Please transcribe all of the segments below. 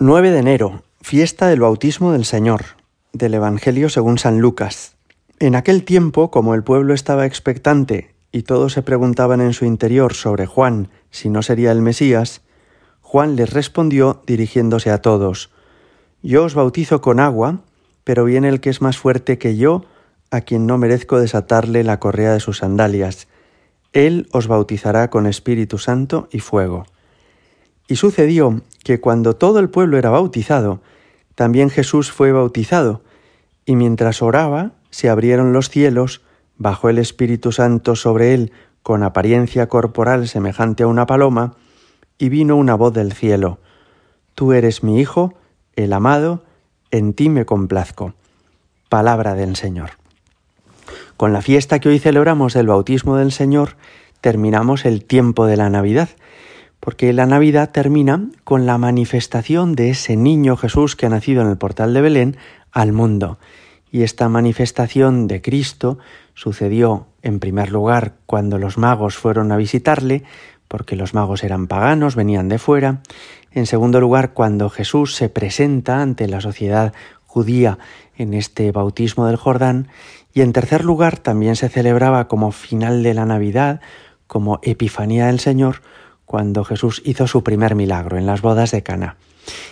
9 de enero, fiesta del bautismo del Señor, del Evangelio según San Lucas. En aquel tiempo, como el pueblo estaba expectante y todos se preguntaban en su interior sobre Juan si no sería el Mesías, Juan les respondió dirigiéndose a todos, Yo os bautizo con agua, pero viene el que es más fuerte que yo, a quien no merezco desatarle la correa de sus sandalias. Él os bautizará con Espíritu Santo y fuego. Y sucedió que cuando todo el pueblo era bautizado, también Jesús fue bautizado, y mientras oraba, se abrieron los cielos, bajó el Espíritu Santo sobre él con apariencia corporal semejante a una paloma, y vino una voz del cielo, Tú eres mi Hijo, el amado, en ti me complazco. Palabra del Señor. Con la fiesta que hoy celebramos del bautismo del Señor, terminamos el tiempo de la Navidad, porque la Navidad termina con la manifestación de ese niño Jesús que ha nacido en el portal de Belén al mundo. Y esta manifestación de Cristo sucedió en primer lugar cuando los magos fueron a visitarle, porque los magos eran paganos, venían de fuera. En segundo lugar, cuando Jesús se presenta ante la sociedad judía en este bautismo del Jordán. Y en tercer lugar, también se celebraba como final de la Navidad, como Epifanía del Señor, cuando Jesús hizo su primer milagro en las bodas de Cana.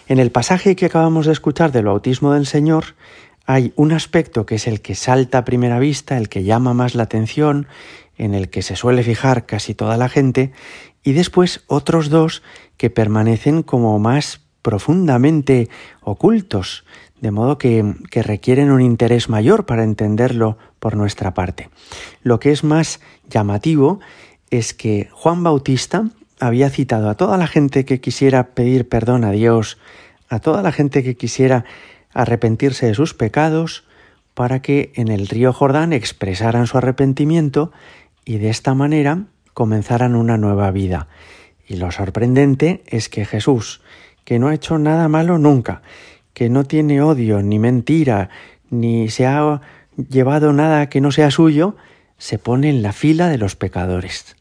En el pasaje que acabamos de escuchar del bautismo del Señor hay un aspecto que es el que salta a primera vista, el que llama más la atención, en el que se suele fijar casi toda la gente, y después otros dos que permanecen como más profundamente ocultos, de modo que, que, requieren un interés mayor para entenderlo por nuestra parte. Lo que es más llamativo es que Juan Bautista había citado a toda la gente que quisiera pedir perdón a Dios, a toda la gente que quisiera arrepentirse de sus pecados, para que en el río Jordán expresaran su arrepentimiento y de esta manera comenzaran una nueva vida. Y lo sorprendente es que Jesús, que no ha hecho nada malo nunca, que no tiene odio, ni mentira, ni se ha llevado nada que no sea suyo, se pone en la fila de los pecadores.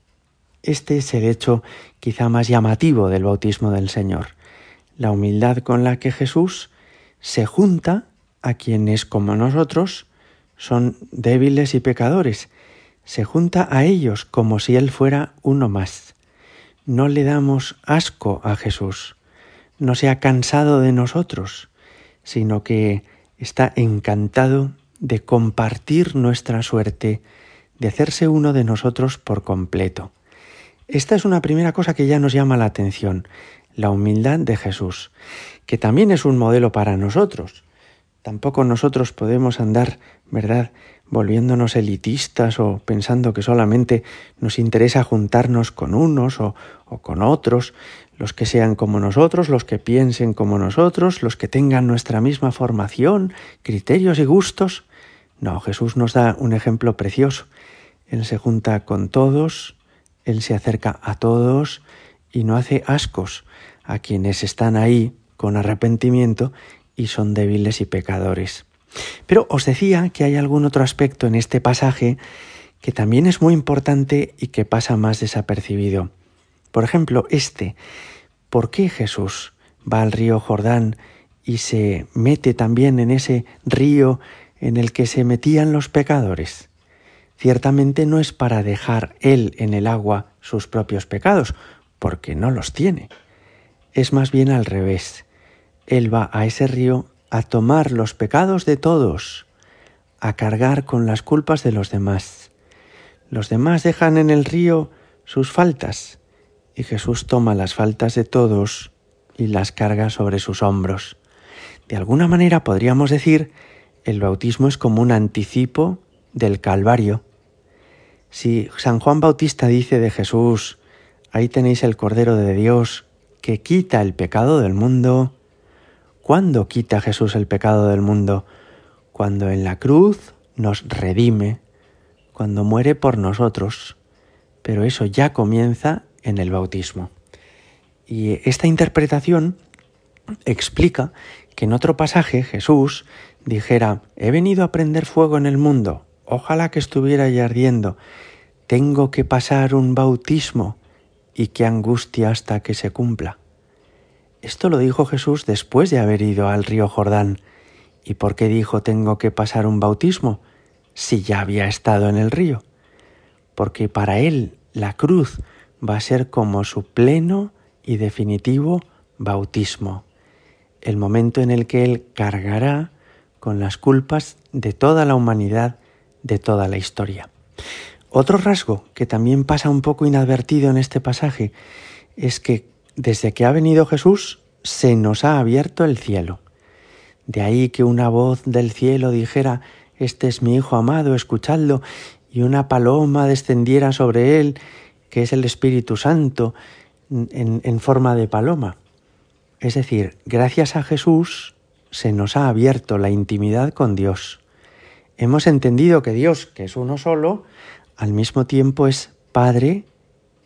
Este es el hecho quizá más llamativo del bautismo del Señor, la humildad con la que Jesús se junta a quienes como nosotros son débiles y pecadores, se junta a ellos como si Él fuera uno más. No le damos asco a Jesús, no se ha cansado de nosotros, sino que está encantado de compartir nuestra suerte, de hacerse uno de nosotros por completo. Esta es una primera cosa que ya nos llama la atención, la humildad de Jesús, que también es un modelo para nosotros. Tampoco nosotros podemos andar, ¿verdad?, volviéndonos elitistas o pensando que solamente nos interesa juntarnos con unos o, o, con otros, los que sean como nosotros, los que piensen como nosotros, los que tengan nuestra misma formación, criterios y gustos. No, Jesús nos da un ejemplo precioso. Él se junta con todos, él se acerca a todos y no hace ascos a quienes están ahí con arrepentimiento y son débiles y pecadores. Pero os decía que hay algún otro aspecto en este pasaje que también es muy importante y que pasa más desapercibido. Por ejemplo, este, ¿por qué Jesús va al río Jordán y se mete también en ese río en el que se metían los pecadores? Ciertamente no es para dejar él en el agua sus propios pecados, porque no los tiene. Es más bien al revés. Él va a ese río a tomar los pecados de todos, a cargar con las culpas de los demás. Los demás dejan en el río sus faltas, y Jesús toma las faltas de todos y las carga sobre sus hombros. De alguna manera podríamos decir, el bautismo es como un anticipo del Calvario. Si San Juan Bautista dice de Jesús, ahí tenéis el Cordero de Dios que quita el pecado del mundo, ¿cuándo quita Jesús el pecado del mundo? Cuando en la cruz nos redime, cuando muere por nosotros. Pero eso ya comienza en el bautismo. Y esta interpretación explica que en otro pasaje Jesús dijera, he venido a prender fuego en el mundo, Ojalá que estuviera ya ardiendo. Tengo que pasar un bautismo y qué angustia hasta que se cumpla. Esto lo dijo Jesús después de haber ido al río Jordán. ¿Y por qué dijo tengo que pasar un bautismo si ya había estado en el río? Porque para él la cruz va a ser como su pleno y definitivo bautismo, el momento en el que él cargará con las culpas de toda la humanidad, de toda la historia. Otro rasgo que también pasa un poco inadvertido en este pasaje es que desde que ha venido Jesús se nos ha abierto el cielo. De ahí que una voz del cielo dijera, Este es mi Hijo amado, escuchadlo, y una paloma descendiera sobre él, que es el Espíritu Santo, en, en forma de paloma. Es decir, gracias a Jesús se nos ha abierto la intimidad con Dios. Hemos entendido que Dios, que es uno solo, al mismo tiempo es Padre,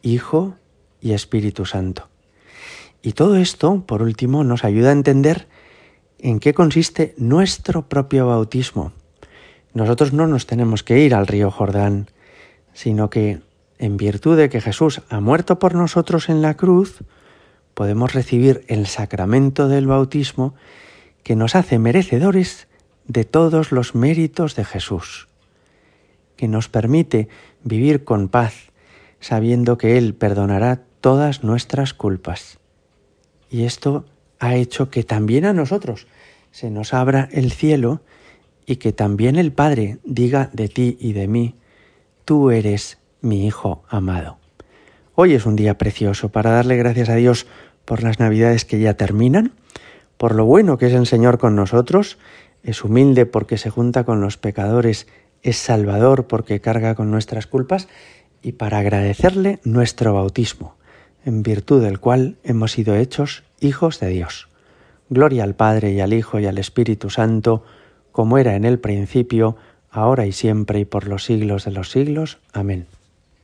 Hijo y Espíritu Santo. Y todo esto, por último, nos ayuda a entender en qué consiste nuestro propio bautismo. Nosotros no nos tenemos que ir al río Jordán, sino que, en virtud de que Jesús ha muerto por nosotros en la cruz, podemos recibir el sacramento del bautismo que nos hace merecedores de todos los méritos de Jesús, que nos permite vivir con paz, sabiendo que Él perdonará todas nuestras culpas. Y esto ha hecho que también a nosotros se nos abra el cielo y que también el Padre diga de ti y de mí, tú eres mi Hijo amado. Hoy es un día precioso para darle gracias a Dios por las Navidades que ya terminan, por lo bueno que es el Señor con nosotros, es humilde porque se junta con los pecadores, es salvador porque carga con nuestras culpas, y para agradecerle nuestro bautismo en virtud del cual hemos sido hechos hijos de Dios. Gloria al Padre y al Hijo y al Espíritu Santo, como era en el principio, ahora y siempre y por los siglos de los siglos. Amén.